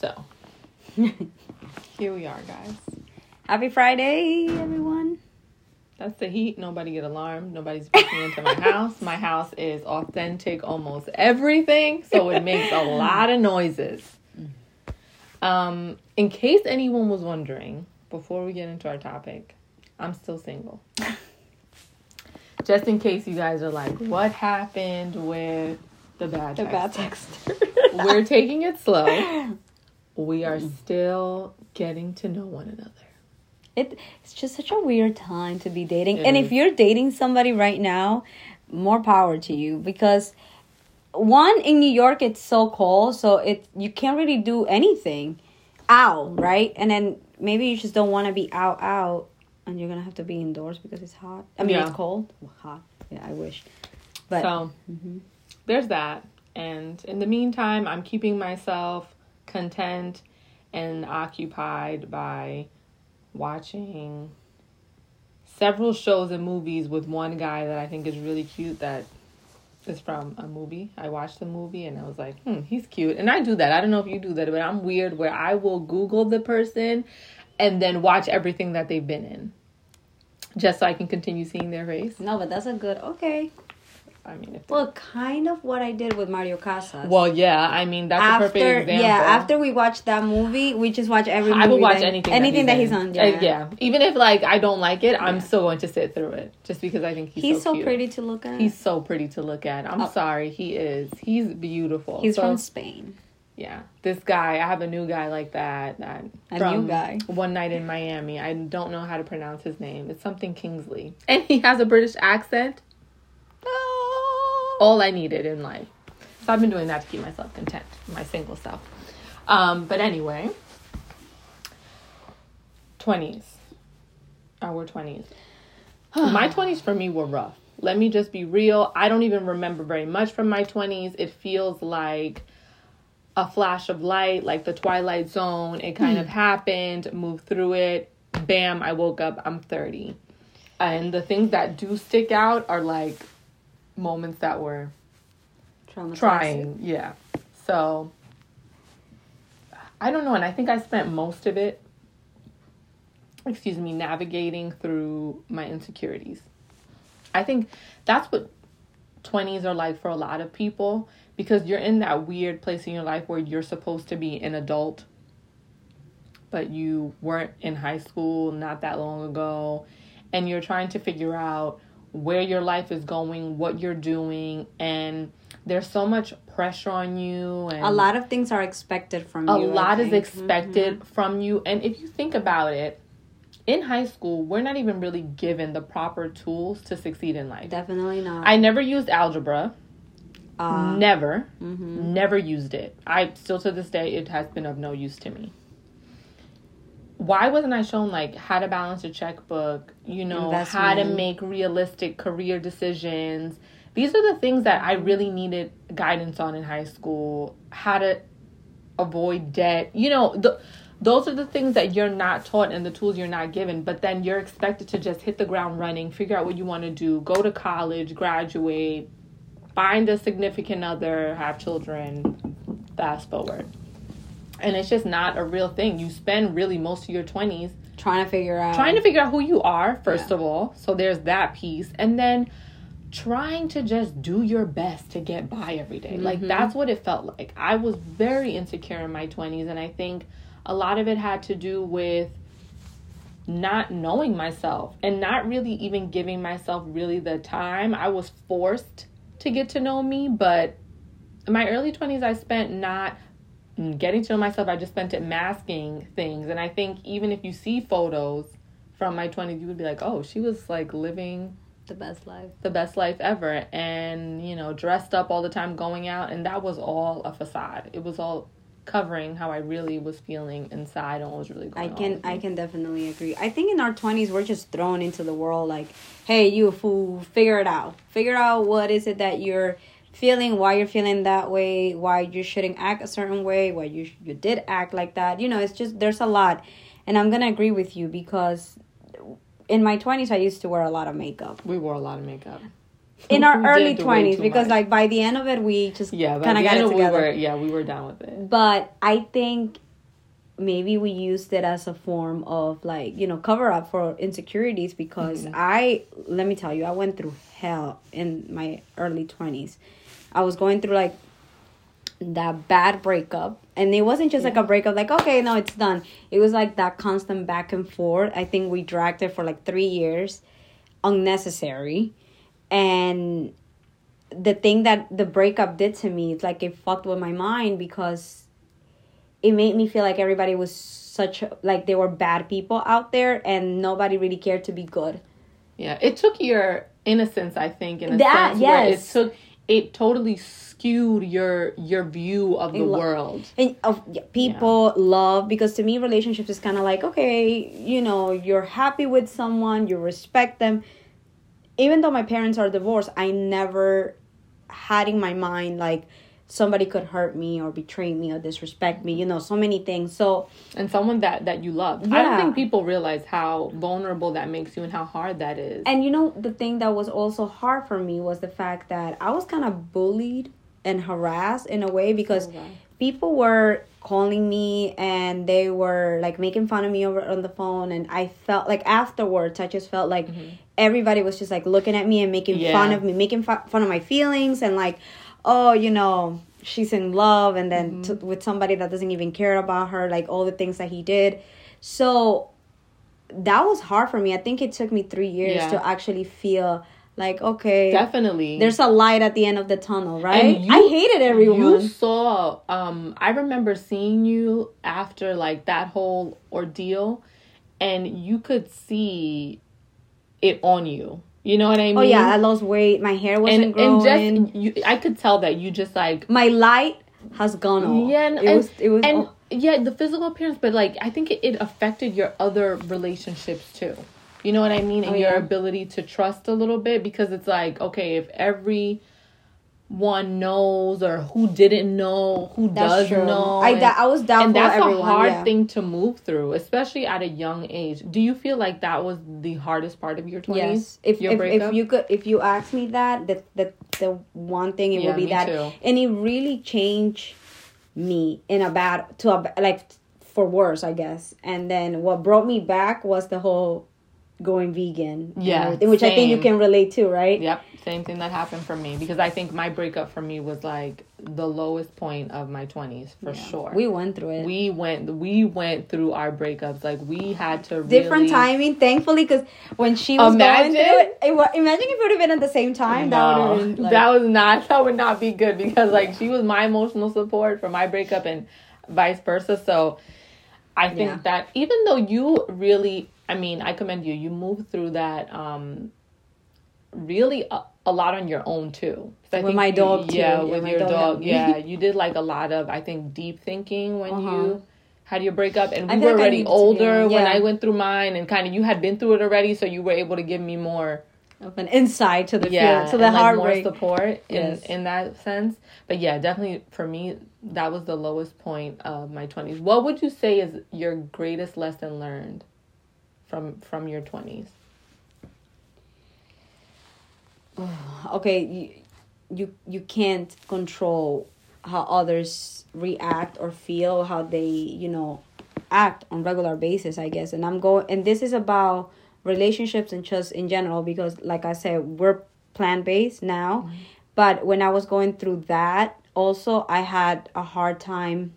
So here we are, guys. Happy Friday, everyone. That's the heat. Nobody get alarmed. Nobody's breaking into my house. My house is authentic, almost everything, so it makes a lot of noises. Um, in case anyone was wondering, before we get into our topic, I'm still single. Just in case you guys are like, what happened with the bad The text? bad texter. We're taking it slow. We are still getting to know one another. It, it's just such a weird time to be dating. It and is. if you're dating somebody right now, more power to you because one in New York it's so cold, so it you can't really do anything. Ow, right? And then maybe you just don't want to be out out and you're going to have to be indoors because it's hot. I mean, Yeah. it's cold. Well, hot. Yeah, I wish. But So mm-hmm. there's that. And in the meantime, I'm keeping myself content and occupied by watching several shows and movies with one guy that I think is really cute that is from a movie. I watched the movie and I was like, hmm, he's cute. And I do that. I don't know if you do that, but I'm weird where I will Google the person and then watch everything that they've been in. Just so I can continue seeing their face. no, but that's a good. Okay. I mean, if Well, kind of what I did with Mario Casas. Well, yeah, I mean that's a perfect after example. yeah after we watch that movie we just watch every movie I will watch that- anything. anything that he's, in. on Uh, yeah, yeah. Even if like I don't like it, I'm still going to sit through it just because I think he's, he's, so, cute. pretty to look at He's so pretty to look at. I'm Oh. sorry, he is. He's beautiful. he's So, from spain yeah. This guy, I have a new guy like that. That A from new guy. One night in Miami. I don't know how to pronounce his name. It's something Kingsley, and he has a British accent. All I needed in life. So I've been doing that to keep myself content, my single self. Um, but anyway, 20s, our 20s. my 20s for me were rough. Let me just be real. I don't even remember very much from my 20s. It feels like a flash of light, like the Twilight Zone. It kind of happened, moved through it. Bam, I woke up, I'm 30. And the things that do stick out are like moments that were trying. Yeah. So I don't know, and I think I spent most of it excuse me, navigating through my insecurities. I think that's what 20s are like for a lot of people because you're in that weird place in your life where you're supposed to be an adult but you weren't in high school not that long ago and you're trying to figure out where your life is going, what you're doing and there's so much pressure on you and a lot of things are expected from a you A lot is think. expected from you. And if you think about it in high school we're not even really given the proper tools to succeed in life. Definitely not. I never used algebra. Uh, never. mhm. never used it. I still to this day it has been of no use to me why wasn't i shown like how to balance a checkbook you know mm, how to make realistic career decisions? These are the things that i really needed guidance on in high school. How to avoid debt. You know the those are the things that you're not taught and the tools you're not given but then you're expected to just hit the ground running figure out what you want to do go to college graduate find a significant other have children. Fast forward and it's just not a real thing you spend really most of your 20s trying to figure out trying to figure out who you are first Yeah. of all so there's that piece and then trying to just do your best to get by every day. like Mm-hmm. that's what it felt like i was very insecure in my 20s and i think a lot of it had to do with not knowing myself and not really even giving myself really the time i was forced to get to know me but in my early 20s i spent not getting to know myself i just spent it masking things. And i think even if you see photos from my 20s you would be like oh she was like living the best life. the best life ever. And you know dressed up all the time going out and that was all a facade. It was all covering how i really was feeling inside and what was really I can on. I can definitely agree. I think in our twenties we're just thrown into the world like, hey, you fool, figure it out. Figure out what is it that you're feeling, why you're feeling that way, why you shouldn't act a certain way, why you you did act like that. You know, it's just there's a lot, and I'm gonna agree with you because in my twenties I used to wear a lot of makeup. we wore a lot of makeup In our We early twenties, because much. like by the end of it we just yeah kind of got it end we were yeah we were down with it But I think maybe we used it as a form of like you know cover up for insecurities because Mm-hmm. i let me tell you i went through hell in my early 20s i was going through like that bad breakup. And it wasn't just like a breakup like okay no it's done. It was like that constant back and forth. I think we dragged it for like three years unnecessary. And the thing that the breakup did to me it's like it fucked with my mind because it made me feel like everybody was such like they were bad people out there and nobody really cared to be good. Yeah, it took your innocence, I think, in a That- sense where it yes. took it totally skewed your your view of the lo- world. and of yeah, people love because to me relationships is kind of like okay you know you're happy with someone you respect them even though my parents are divorced i never had in my mind like somebody could hurt me or betray me or disrespect me you know so many things so And someone that that you love. I don't think people realize how vulnerable that makes you and how hard that is. and you know the thing that was also hard for me was the fact that i was kind of bullied and harassed in a way because people were calling me and they were like making fun of me over on the phone and i felt like afterwards i just felt like mm-hmm. everybody was just like looking at me and making Yeah. fun of me making fu- fun of my feelings and like oh you know she's in love and then t- with somebody that doesn't even care about her like all the things that he did so that was hard for me i think it took me three years Yeah. to actually feel like okay Definitely. there's a light at the end of the tunnel right And you- i hated everyone You saw um I remember seeing you after like that whole ordeal and you could see it on you. You know what I mean? Oh yeah, I lost weight. My hair wasn't and growing. and just you I could tell that you just like my light has gone off. Yeah, and, it was. It was. and yeah, the physical appearance, but like I think it, it affected your other relationships too. You know what I mean? And Oh, your ability to trust a little bit because it's like okay, if every one knows or who didn't know, who that's does true. know, I da- I was down. and that's everyone, a hard yeah. thing to move through, especially at a young age. Do you feel like that was the hardest part of your twenties? Yes. If your if, breakup? if you could if you ask me that the the the one thing it Yeah, would be that too. and it really changed me in a bad to a like for worse I guess. And then what brought me back was the whole going vegan. Yeah, everything, which I think you can relate to, right? Yep, same thing that happened for me because I think my breakup for me was like the lowest point of my twenties for sure. We went through it. we went we went through our breakups like we had to different really, timing thankfully because when she was Imagine. going through it, it imagine if it would have been at the same time that would No, have been like, that was not that would not be good because like she was my emotional support for my breakup and vice versa. So I think Yeah. that even though you really I mean, I commend you. You moved through that um really a, a lot on your own too. With my you- dog, too. Yeah, Yeah, with my your dog dog. Yeah, you did like a lot of I think deep thinking when Uh-huh. you had your breakup and we were like already older be- when. I went through mine and kind of you had been through it already so you were able to give me more of an insight to the yeah, feel, to the and, like, more support in Yes. in that sense. But yeah, definitely for me, that was the lowest point of my twenties. What would you say is your greatest lesson learned from from your twenties? okay, you, you you can't control how others react or feel, how they you know act on regular basis. I guess, and I'm going, and this is about relationships and just in general because, like I said, we're plant based now, mm-hmm. but when I was going through that, also I had a hard time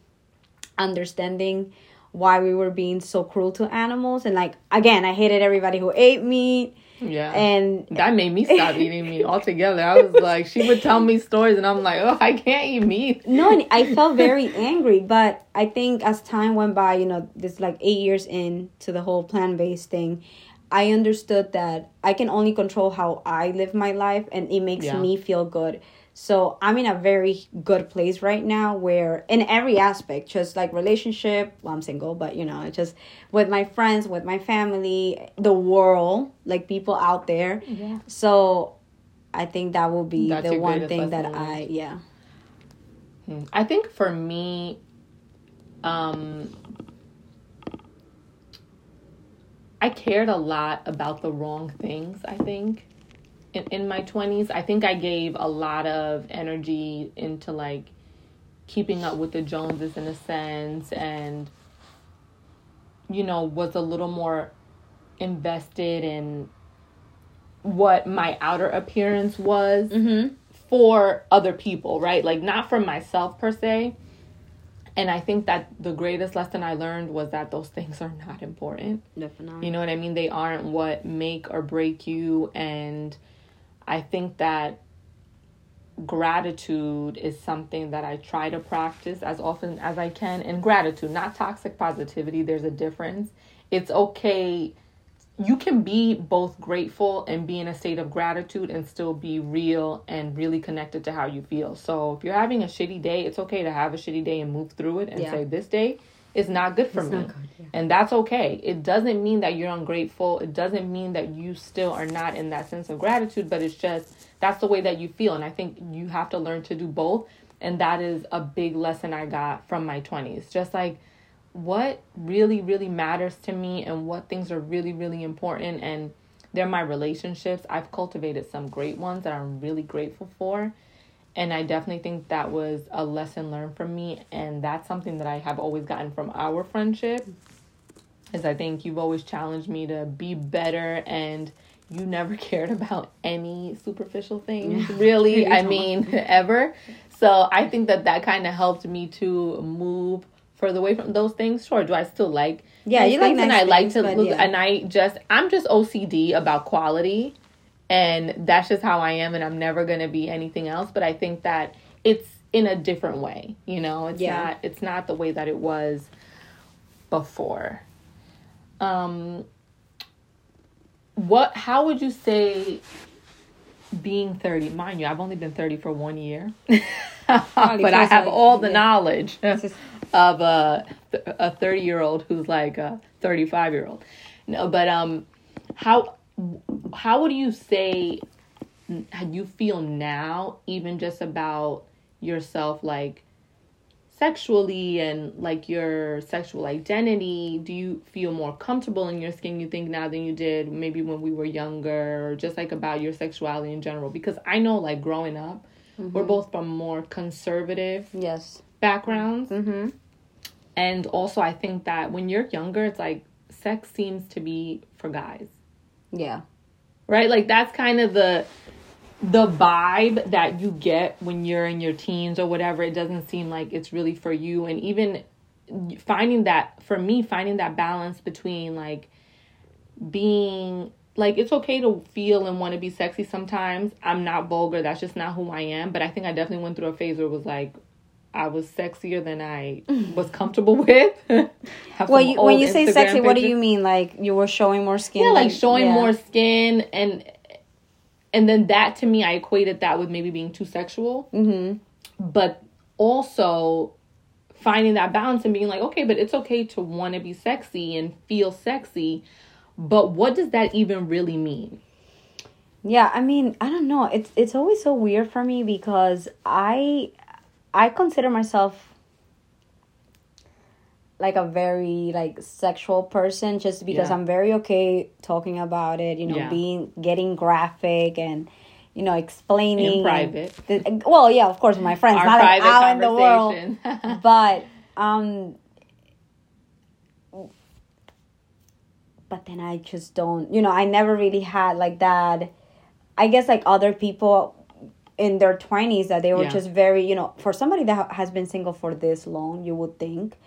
understanding why we were being so cruel to animals. And like again i hated everybody who ate meat Yeah, and that made me stop eating meat altogether. I was like, she would tell me stories, and I'm like, oh, I can't eat meat. no and i felt very angry but i think as time went by you know this like eight years in to the whole plant-based thing i understood that i can only control how i live my life and it makes Yeah. me feel good so i'm in a very good place right now where in every aspect just like relationship well i'm single but you know just with my friends with my family the world like people out there Yeah. so i think that will be That's the one thing that i yeah I think for me, um, I cared a lot about the wrong things, I think. In, in my 20s, I think I gave a lot of energy into like keeping up with the Joneses in a sense and you know, was a little more invested in what my outer appearance was Mm-hmm. for other people, right? Like not for myself per se. And I think that the greatest lesson I learned was that those things are not important. Definitely. You know what I mean? They aren't what make or break you. And I think that gratitude is something that I try to practice as often as I can. And gratitude, not toxic positivity, there's a difference. It's okay. You can be both grateful and be in a state of gratitude and still be real and really connected to how you feel. So if you're having a shitty day, it's okay to have a shitty day and move through it and Yeah. say, This day is not good for It's me. good, yeah. And that's okay. It doesn't mean that you're ungrateful. It doesn't mean that you still are not in that sense of gratitude, but it's just that's the way that you feel. And I think you have to learn to do both. And that is a big lesson I got from my 20s. Just like what really, really matters to me and what things are really, really important. And they're my relationships. I've cultivated some great ones that I'm really grateful for. And I definitely think that was a lesson learned from me. And that's something that I have always gotten from our friendship. Is I think you've always challenged me to be better and you never cared about any superficial things, really. I mean, ever. So I think that that kind of helped me to move further away from those things. Sure, do I still like Yeah, you like things and nice I like things, to but look yeah. and I just I'm just OCD about quality and that's just how I am and I'm never going to be anything else, but I think that it's in a different way, you know. It's Yeah. not it's not the way that it was before. Um what how would you say being 30 mind you i've only been 30 for one year but i have like- all the yeah. knowledge of a a 30 year old who's like a 35 year old no but um how how would you say how you feel now even just about yourself like sexually and like your sexual identity do you feel more comfortable in your skin you think now than you did maybe when we were younger or just like about your sexuality in general because i know like growing up we're both from more conservative Yes. backgrounds Mm-hmm. and also i think that when you're younger it's like sex seems to be for guys Yeah. Right? Like that's kind of the the vibe that you get when you're in your teens or whatever. It doesn't seem like it's really for you, and even finding that for me, finding that balance between like being like it's okay to feel and want to be sexy sometimes. I'm not vulgar. That's just not who I am. But I think I definitely went through a phase where it was like I was sexier than I was comfortable with. Well, you, when you say Instagram sexy, what do you mean? Like you were showing more skin? Yeah, like showing yeah. more skin and and then that to me I equated that with maybe being too sexual. Mm-hmm. But also finding that balance and being like, okay, but it's okay to want to be sexy and feel sexy, but what does that even really mean? Yeah, I mean, I don't know. It's it's always so weird for me because I I consider myself like a very like sexual person just because Yeah. I'm very okay talking about it, you know, Yeah. being getting graphic and you know explaining In private. the- well, yeah, of course, my friends, Our not like out in the world but um but then i just don't you know i never really had like that i guess like other people in their 20s that they were Yeah. just very you know for somebody that has been single for this long you would think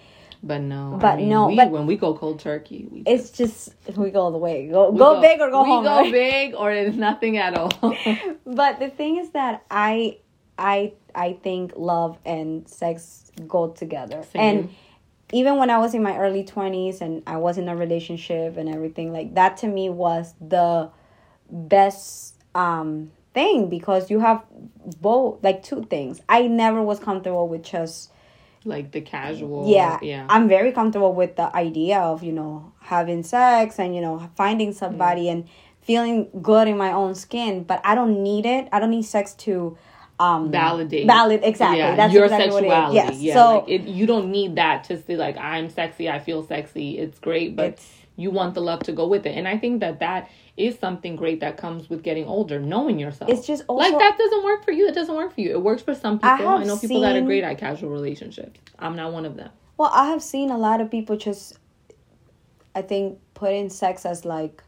but no. I But mean, no, we, but- when we go cold turkey, we it's just we go all the way go we go, big or go we home go right? big or it's nothing at all. but the thing is that i i i think love and sex go together Same. and even when i was in my early 20s and i was in a relationship and everything like that to me was the best um thing because you have both like two things. I never was comfortable with just like the casual. yeah Yeah. i'm very comfortable with the idea of you know having sex and you know finding somebody and feeling good in my own skin but i don't need it. I don't need sex to um validate. valid exactly. Yeah, that's your exactly sexuality what it is. yes yeah so like it, you don't need that to say like i'm sexy i feel sexy it's great but It's- you want the love to go with it. And i think that that is something great that comes with getting older knowing yourself. It's just also- like that doesn't work for you. It doesn't work for you. It works for some people. I i, know people that are great at casual relationships. I'm not one of them. Well i have seen a lot of people just I think putting sex as like,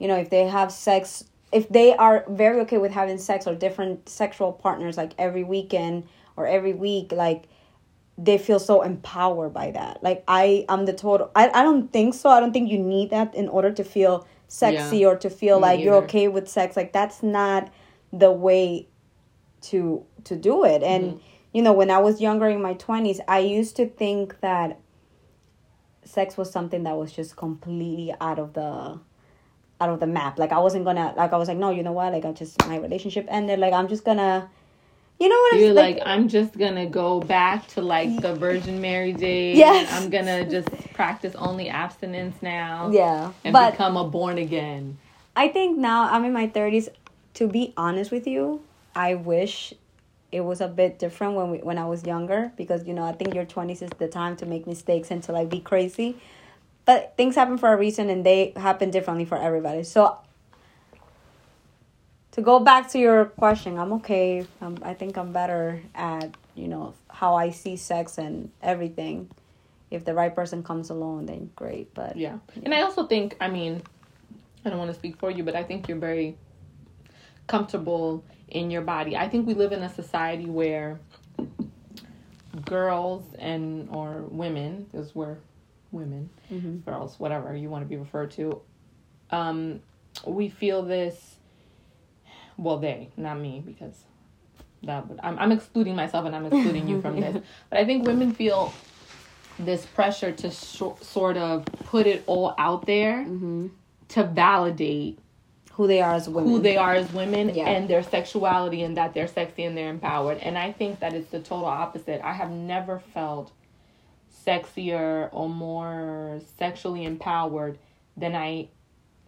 you know, if they have sex, if they are very okay with having sex or different sexual partners like every weekend or every week, like they feel so empowered by that. Like I, I'm the total. I, I don't think so. I don't think you need that in order to feel sexy Yeah. or to feel like you're okay with sex. Like that's not the way to to do it. And Mm-hmm. you know, when I was younger in my twenties, I used to think that sex was something that was just completely out of the out of the map. Like I wasn't gonna like I was like, no, you know what? Like I just my relationship ended. Like I'm just gonna you know what I'm You're like, I'm just gonna go back to like the Virgin Mary days. Yes. I'm gonna just practice only abstinence now. yeah. And but become a born again. I think now I'm in my 30s. To be honest with you, I wish it was a bit different when we when I was younger because you know I think your 20s is the time to make mistakes and to like be crazy. But things happen for a reason and they happen differently for everybody. So to go back to your question, I'm okay. Um, I think I'm better at you know how I see sex and everything. If the right person comes along, then great. But Yeah. And I also think, I mean, I don't want to speak for you, but I think you're very comfortable in your body. I think we live in a society where girls and or women, because we're women, girls, whatever you want to be referred to, um, we feel this. Well, they, not me, because that would I'm, I'm excluding myself and I'm excluding you from this. But I think women feel this pressure to so, sort of put it all out there mm-hmm. to validate who they are as women. who they are as women Yeah. and their sexuality and that they're sexy and they're empowered. And I think that it's the total opposite. I have never felt sexier or more sexually empowered than I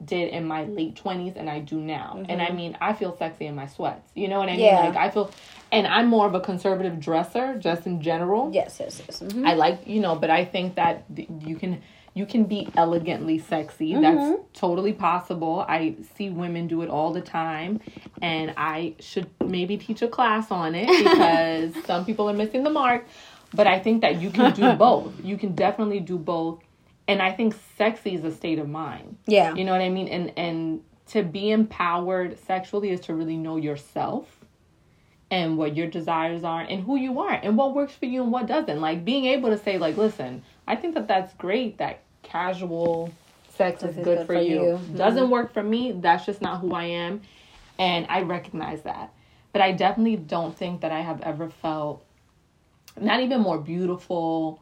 did in my late 20s and I do now. And I mean, I feel sexy in my sweats. You know what I mean? Yeah. Like I feel and I'm more of a conservative dresser just in general. Yes, yes, yes. Mhm. I like, you know, but I think that you can you can be elegantly sexy. That's totally possible. I see women do it all the time and I should maybe teach a class on it because some people are missing the mark, but I think that you can do both. You can definitely do both. And I think sexy is a state of mind. Yeah. You know what I mean? And and to be empowered sexually is to really know yourself and what your desires are and who you are and what works for you and what doesn't. Like being able to say like, listen, I think that that's great that casual sex is is good, for, you. Mhm. Doesn't work for me. That's just not who I am. And I recognize that. But I definitely don't think that I have ever felt not even more beautiful,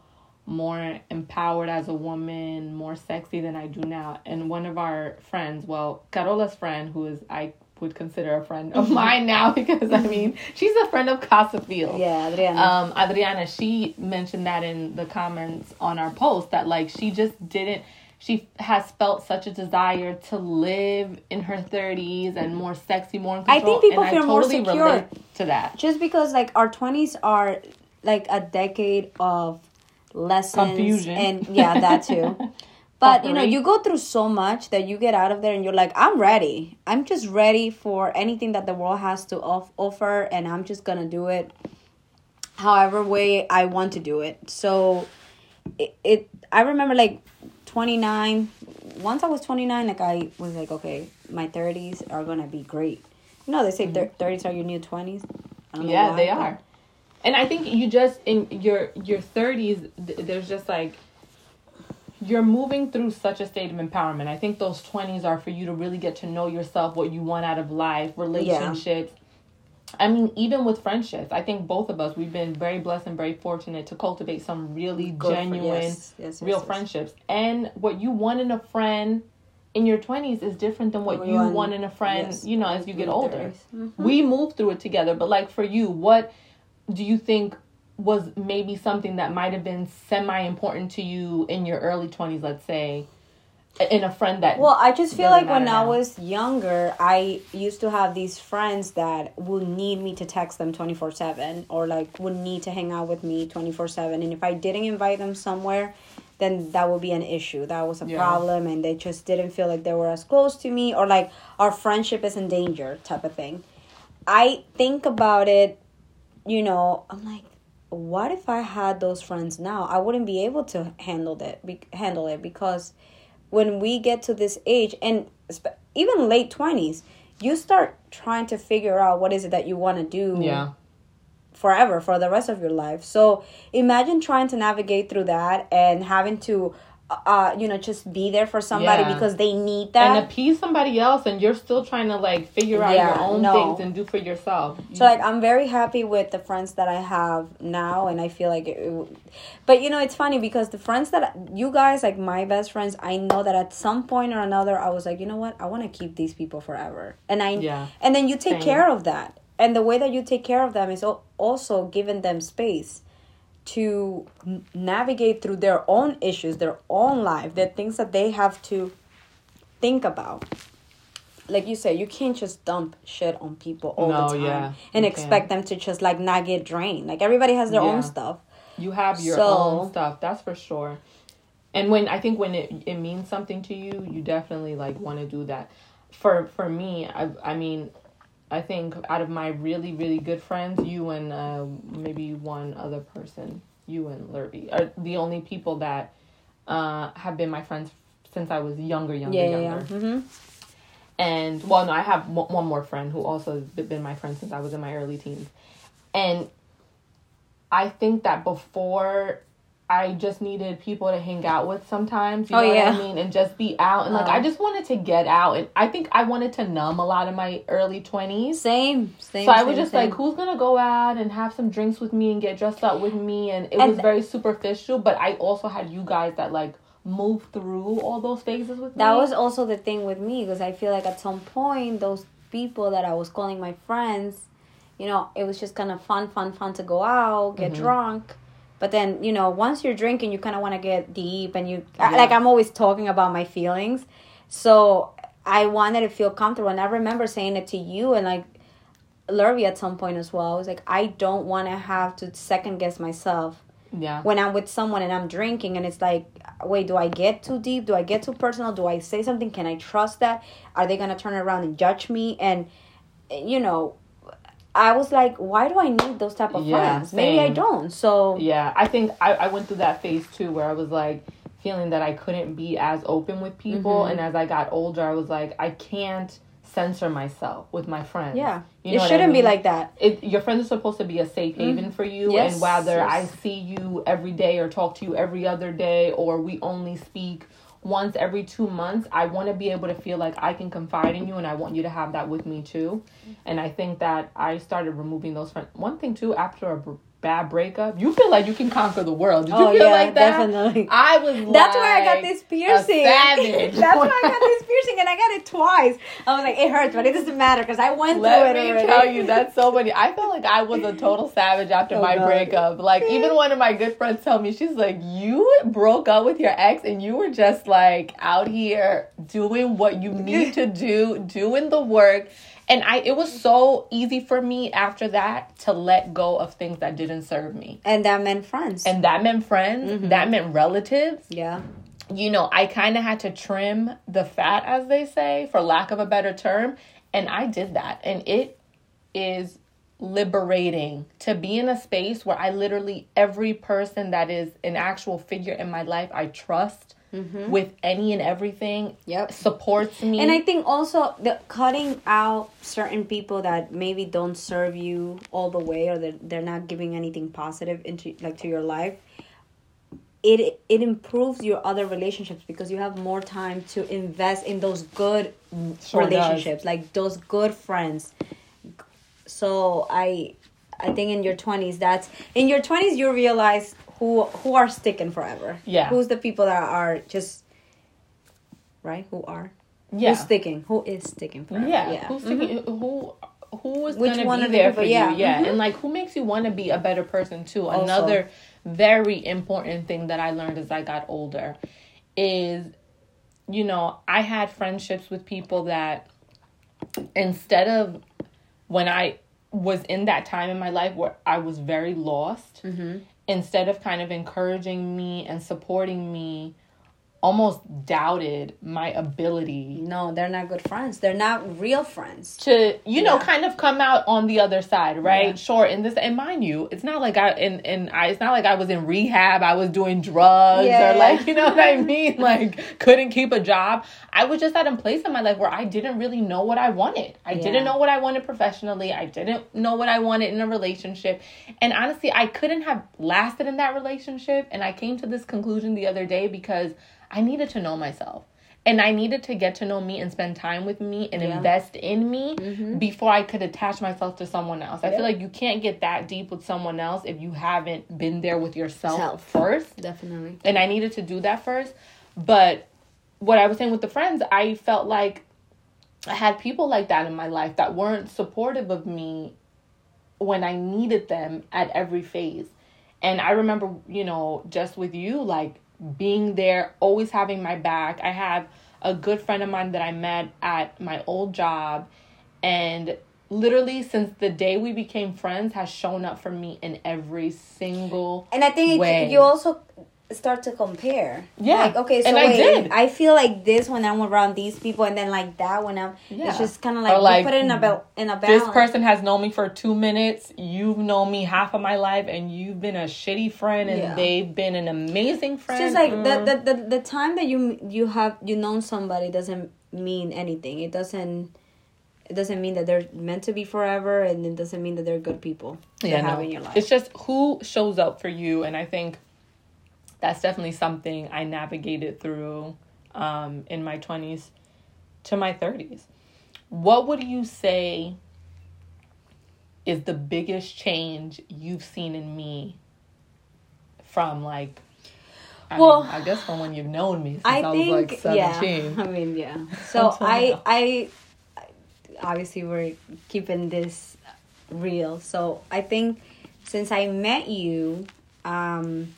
more empowered as a woman, more sexy than I do now. And one of our friends, well, Carola's friend, who is I would consider a friend of mine now because I mean she's a friend of Casa Field. Yeah, Adriana. Um, Adriana, she mentioned that in the comments on our post that like she just didn't. She has felt such a desire to live in her thirties and more sexy, more in I think people feel I more totally secure. to that. just because like our 20s are like a decade of lessons Confusion. and yeah that too. But you know you go through so much that you get out of there and you're like i'm ready. I'm just ready for anything that the world has to off- offer and i'm just gonna do it however way i want to do it. So it, it i remember like 29 once i was 29 like i was like okay my 30s are gonna be great. You know they say mm-hmm. thir- 30s are your new 20s I don't know Yeah, why, they are. And I think you just in your your 30s th- there's just like you're moving through such a state of empowerment. I think those 20s are for you to really get to know yourself, what you want out of life, relationships. I mean, even with friendships, I think both of us we've been very blessed and very fortunate to cultivate some really Good for- genuine yes, yes, yes, real friendships. And what you want in a friend in your 20s is different than what you want- want in a friend, you know, as you get older. 30s. We move through it together, but like for you, what do you think was maybe something that might have been semi important to you in your early 20s, let's say, in a friend that Well, I just feel like when matter I was younger, I used to have these friends that would need me to text them 24 7 or like would need to hang out with me 24 7. And if I didn't invite them somewhere, then that would be an issue. That was a Yeah. problem. And they just didn't feel like they were as close to me or like our friendship is in danger type of thing. I think about it, you know, I'm like, what if I had those friends now? I wouldn't be able to handle that, be, handle it because when we get to this age and even late 20s, you start trying to figure out what is it that you want to do Yeah. forever for the rest of your life. So imagine trying to navigate through that and having to uh you know just be there for somebody Yeah. because they need that. and appease somebody else and you're still trying to like figure out Yeah, your own no. things and do for yourself So like I'm very happy with the friends that I have now, and I feel like it. but you know, it's funny because the friends that you guys like my best friends, I know that at some point or another, I was like, you know what, I want to keep these people forever, and I Yeah. and then you take Same. care of that, and the way that you take care of them is al- also giving them space to navigate through their own issues, their own life, the things that they have to think about like you said, you can't just dump shit on people all No, the time yeah, and expect them to just like not get drained. Like everybody has their Yeah. own stuff. you have your So- own stuff that's for sure and when i think when it, it means something to you you definitely like want to do that for for me i i mean i think out of my really really good friends you and uh, maybe one other person you and lurby are the only people that uh have been my friends since i was younger younger Yeah, younger yeah. hmm and well no i have one more friend who also has been my friend since i was in my early teens. And i think that before i just needed people to hang out with sometimes you Oh, know yeah. what i mean and just be out and like Uh-huh. i just wanted to get out and i think i wanted to numb a lot of my early 20s Same, same. so I same, was just same. like, who's gonna go out and have some drinks with me and get dressed up with me? And it And- was very superficial. But I also had you guys that like moved through all those phases with me. that was also the thing with me because I feel like at some point those people that I was calling my friends, you know, it was just kind of fun, fun, fun to go out, get Mm-hmm. drunk. But then, you know, once you're drinking, you kind of want to get deep and you, Yeah. like, I'm always talking about my feelings. So I wanted to feel comfortable. And I remember saying it to you and, like, Lurvy at some point as well. I was like, I don't want to have to second guess myself yeah. when I'm with someone and I'm drinking and it's like, wait, do I get too deep? Do I get too personal? Do I say something? Can I trust that? Are they gonna turn around and judge me? And you know, I was like, why do I need those type of Yeah, friends? Maybe I don't. So Yeah, I think I, I went through that phase too where I was like feeling that I couldn't be as open with people. Mm-hmm. And as I got older, I was like, I can't censor myself with my friends. yeah, You it know what I shouldn't be mean? like that. it, your friends are supposed to be a safe haven for you Mm-hmm. Yes, and whether yes. i see you every day or talk to you every other day or we only speak once every two months i want to be able to feel like i can confide in you and i want you to have that with me too. Mm-hmm. And i think that i started removing those friends one thing too after a bad breakup you feel like you can conquer the world did you Oh, feel yeah, like that definitely. i was That's why I got like this piercing. savage. That's why I got this piercing, and I got it twice. I was like, it hurts, but it doesn't matter because I went Let through it Let me tell you, that's so funny. I felt like I was a total savage after Oh, my God. breakup. Like even one of my good friends told me, she's like, "You broke up with your ex, and you were just like out here doing what you need to do, doing the work." And I, it was so easy for me after that to let go of things that didn't serve me, and that meant friends. and that meant friends, Mm-hmm. that meant relatives, yeah, you know, I kind of had to trim the fat, as they say, for lack of a better term. And I did that. And it is liberating to be in a space where I literally, every person that is an actual figure in my life, I trust Mm-hmm. with any and everything, Yep. supports me. And I think also the cutting out certain people that maybe don't serve you all the way or they're, they're not giving anything positive into like to your life it it improves your other relationships because you have more time to invest in those good Sure does. relationships like those good friends so i i think in your 20s that's in your 20s you realize who who are sticking forever Yeah. who's the people that are just right who are yeah. who's sticking who is sticking forever Yeah. yeah Who's thinking, who who is Which gonna one be of there people- for yeah. you? Yeah. Mhm. And like who makes you want to be a better person too? Also. Another very important thing that I learned as I got older is you know, I had friendships with people that instead of when I was in that time in my life where I was very lost, instead of kind of encouraging me and supporting me almost doubted my ability No, they're not good friends. They're not real friends. to you know Yeah. kind of come out on the other side right Yeah. sure and this and mind you it's not like i and and i it's not like i was in rehab i was doing drugs Yeah. or like you know what i mean like couldn't keep a job i was just at a place in my life where i didn't really know what i wanted i didn't know what i wanted professionally i didn't know what i wanted in a relationship and honestly i couldn't have lasted in that relationship and i came to this conclusion the other day because i needed to know myself and I needed to get to know me and spend time with me and Yeah. invest in me mm-hmm. before I could attach myself to someone else. I Yeah. feel like you can't get that deep with someone else if you haven't been there with yourself Self. first. Definitely. And I needed to do that first. But what I was saying with the friends, I felt like I had people like that in my life that weren't supportive of me when I needed them at every phase. And I remember, you know, just with you, like being there, always having my back. I have a good friend of mine that I met at my old job, and literally since the day we became friends, has shown up for me in every single And I think way. you also start to compare. Yeah. Like, okay, so And I did. I feel like this when I'm around these people, and then like that when I'm. Yeah. It's just kind of like, like, you put it in a bal- in a balance. this person has known me for two minutes. You've known me half of my life, and you've been a shitty friend, and Yeah. they've been an amazing friend. It's just like Mm. the, the the the time that you you have you known somebody doesn't mean anything. It doesn't. It doesn't mean that they're meant to be forever, and it doesn't mean that they're good people to yeah, have no. in your life. It's just who shows up for you, and I think that's definitely something I navigated through um, in my twenties to my thirties. What would you say is the biggest change you've seen in me from like? I Well, mean, I guess from when you've known me since I I, think was like yeah. seventeen. I mean yeah. So Until I. I obviously we're keeping this real. So I think since I met you, um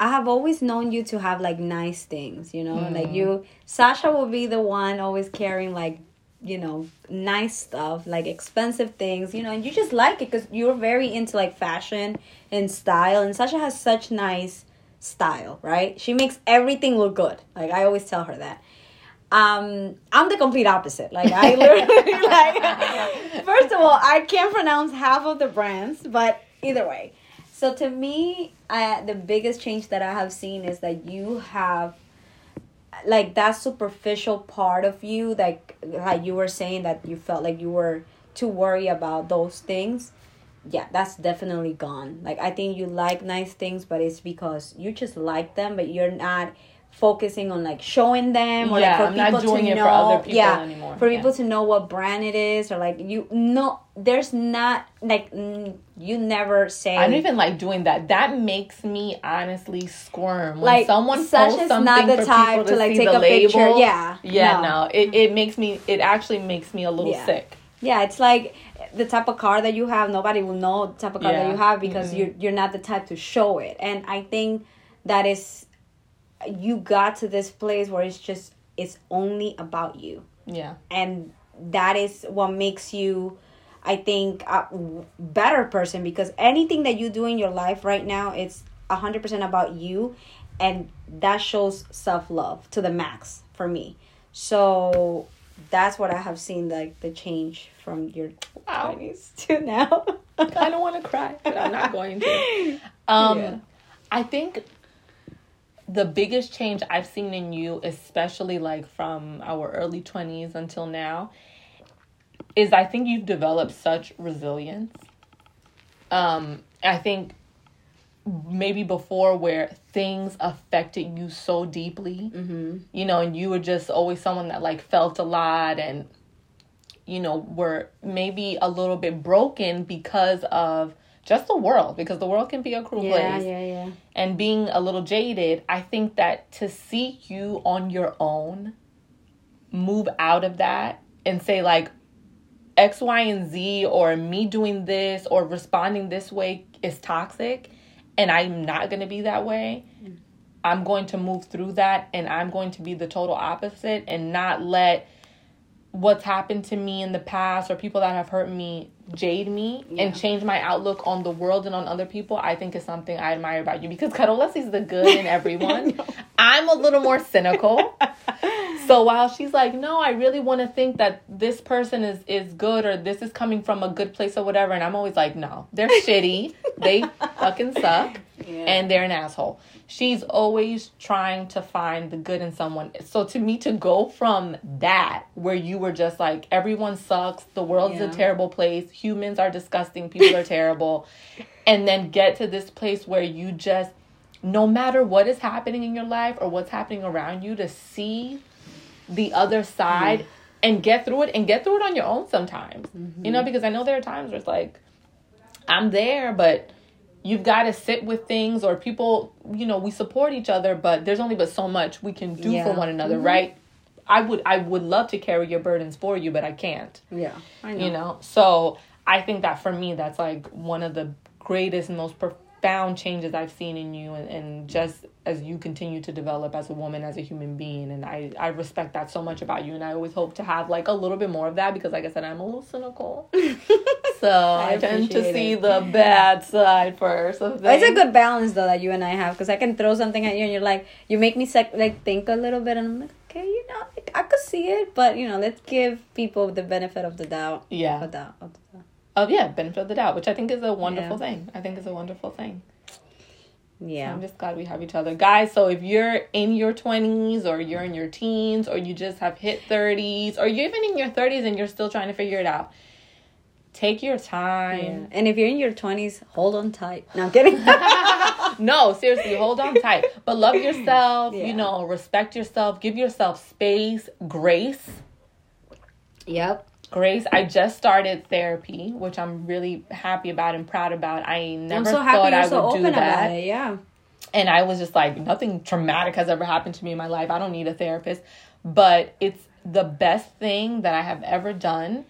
I have always known you to have like nice things, you know? Mm. Like you Sasha will be the one always carrying like you know, nice stuff, like expensive things, you know, and you just like it because you're very into like fashion and style. And Sasha has such nice style, right? She makes everything look good. Like I always tell her that. Um, I'm the complete opposite. Like I literally like first of all, I can't pronounce half of the brands, but either way. So to me, uh, the biggest change that I have seen is that you have like that superficial part of you like like you were saying that you felt like you were too worried about those things. Yeah that's definitely gone. Like i think you like nice things but it's because you just like them but you're not focusing on like showing them or Yeah, like I'm for not people doing to it for know other people yeah anymore. for Yeah. people to know what brand it is or like you no there's not like mm, you never say I don't even like doing that. That makes me honestly squirm when Like, someone Sasha's posts something not the people to, to, like, see take the a picture. label. Yeah, yeah, no. no. It it makes me. It actually makes me a little Yeah. sick. Yeah, it's like the type of car that you have. Nobody will know the type of car that you have because Mhm. you're you're not the type to show it. And I think that is you got to this place where it's just it's only about you, Yeah, and that is what makes you. I think a better person because anything that you do in your life right now it's 100% about you and that shows self-love to the max for me. So that's what I have seen like the change from your Wow. 20s to now. I kind of want to cry, but I'm not going to. Um, Yeah. I think the biggest change I've seen in you, especially like from our early 20s until now, is I think you've developed such resilience. Um, I think maybe before where things affected you so deeply, Mm-hmm. you know, and you were just always someone that like felt a lot and you know, were maybe a little bit broken because of just the world, because the world can be a cruel Yeah, place. yeah, yeah. And being a little jaded, I think that to see you on your own move out of that and say, like, X, Y, and Z, or me doing this or responding this way is toxic, and I'm not going to be that way. Mm. I'm going to move through that and I'm going to be the total opposite and not let what's happened to me in the past or people that have hurt me jade me Yeah. and change my outlook on the world and on other people, I think is something I admire about you because Carolina sees the good in everyone. I'm a little more cynical. So while she's like, "No, I really want to think that this person is is good or this is coming from a good place or whatever," and I'm always like, "No, they're shitty. They fucking suck, Yeah. and they're an asshole." She's always trying to find the good in someone. So to me, to go from that where you were just like, everyone sucks, the world's Yeah. a terrible place, humans are disgusting, people are terrible, and then get to this place where you just no matter what is happening in your life or what's happening around you to see the other side mm-hmm. and get through it and get through it on your own sometimes you know mm-hmm. because i know there are times where it's like i'm there but you've got to sit with things or people you know we support each other but there's only but so much we can do Yeah. for one another mm-hmm. right i would i would love to carry your burdens for you but i can't Yeah, I know. you know so i think that for me that's like one of the greatest most profound changes i've seen in you and, and just as you continue to develop as a woman as a human being and i i respect that so much about you and i always hope to have like a little bit more of that because like i said i'm a little cynical so i, tend to appreciate see the bad side first of It's a good balance though that you and I have because I can throw something at you and you're like, you make me sec- like think a little bit and I'm like, okay, you know, like, I could see it, but you know, let's give people the benefit of the doubt. Yeah. Of doubt. Of doubt. oh yeah benefit of the doubt which i think is a wonderful Yeah. thing i think is a wonderful thing Yeah. I'm just glad we have each other. Guys, so if you're in your 20s or you're in your teens or you just have hit 30s or you're even in your 30s and you're still trying to figure it out, take your Yeah. time. And if you're in your 20s, hold on tight. No, I'm kidding. no, seriously, hold on tight. But love yourself, Yeah. you know, respect yourself, give yourself space, grace. yep. Grace, I just started therapy, which I'm really happy about and proud about. I never so thought I so would open do that. it. Yeah. and I was just like, nothing traumatic has ever happened to me in my life. I don't need a therapist. But it's the best thing that I have ever done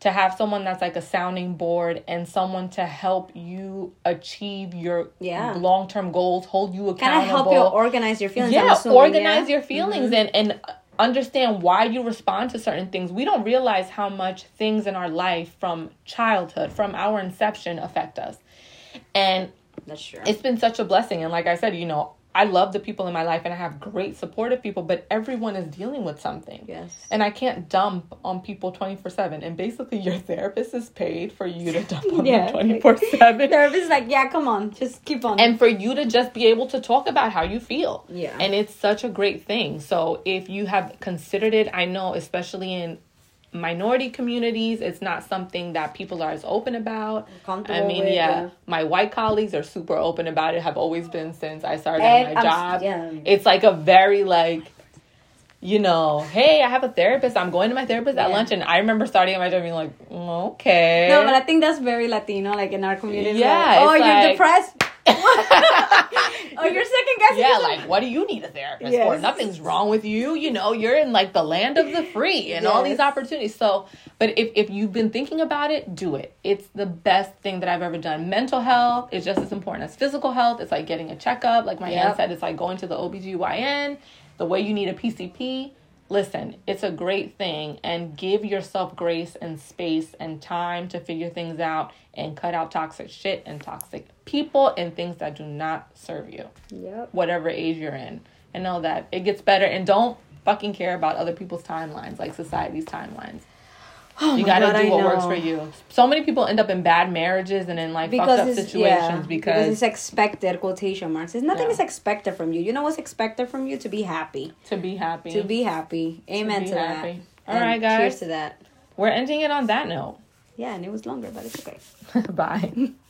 to have someone that's like a sounding board and someone to help you achieve your Yeah. long term goals, hold you Kind of accountable. help you organize your feelings. Yeah, organize yeah? your feelings mm-hmm. and and understand why you respond to certain things. We don't realize how much things in our life from childhood, from our inception affect us. And That's true. it's been such a blessing and like i said you know i love the people in my life and i have great supportive people but everyone is dealing with something Yes. and i can't dump on people 24 7 and basically your therapist is paid for you to dump on Yeah. them 24 7 Therapist's like, yeah, come on, just keep on. and for you to just be able to talk about how you feel Yeah. and it's such a great thing so if you have considered it i know especially in minority communities it's not something that people are as open about i mean with, yeah, my white colleagues are super open about it have always been since i started my I'm- job yeah. it's like a very like you know hey i have a therapist i'm going to my therapist at Yeah. lunch and i remember starting at my job being like "Mm, okay no, but I think that's very Latino, like in our community. Yeah, Like, oh, you're like- depressed. oh, you're second guessing. yeah, yourself. like what do you need a therapist Yes. for? Nothing's wrong with you. You know, you're in like the land of the free and all these opportunities. So, but if if you've been thinking about it, do it. It's the best thing that I've ever done. Mental health is just as important as physical health. It's like getting a checkup. Like my Yep. aunt said, it's like going to the OBGYN. The way you need a PCP. Listen, it's a great thing and give yourself grace and space and time to figure things out and cut out toxic shit and toxic people and things that do not serve you Yep. whatever age you're in and know that it gets better and don't fucking care about other people's timelines like society's timelines Oh you gotta God, do what works for you so many people end up in bad marriages and in like fucked up situations yeah, because, it's expected quotation marks. It's nothing Yeah. is expected from you. You know what's expected from you to be happy. to be happy To be happy. Amen be to, happy. that. All right, guys. Cheers to that. we're ending it on that note Yeah, and it was longer, but it's okay. bye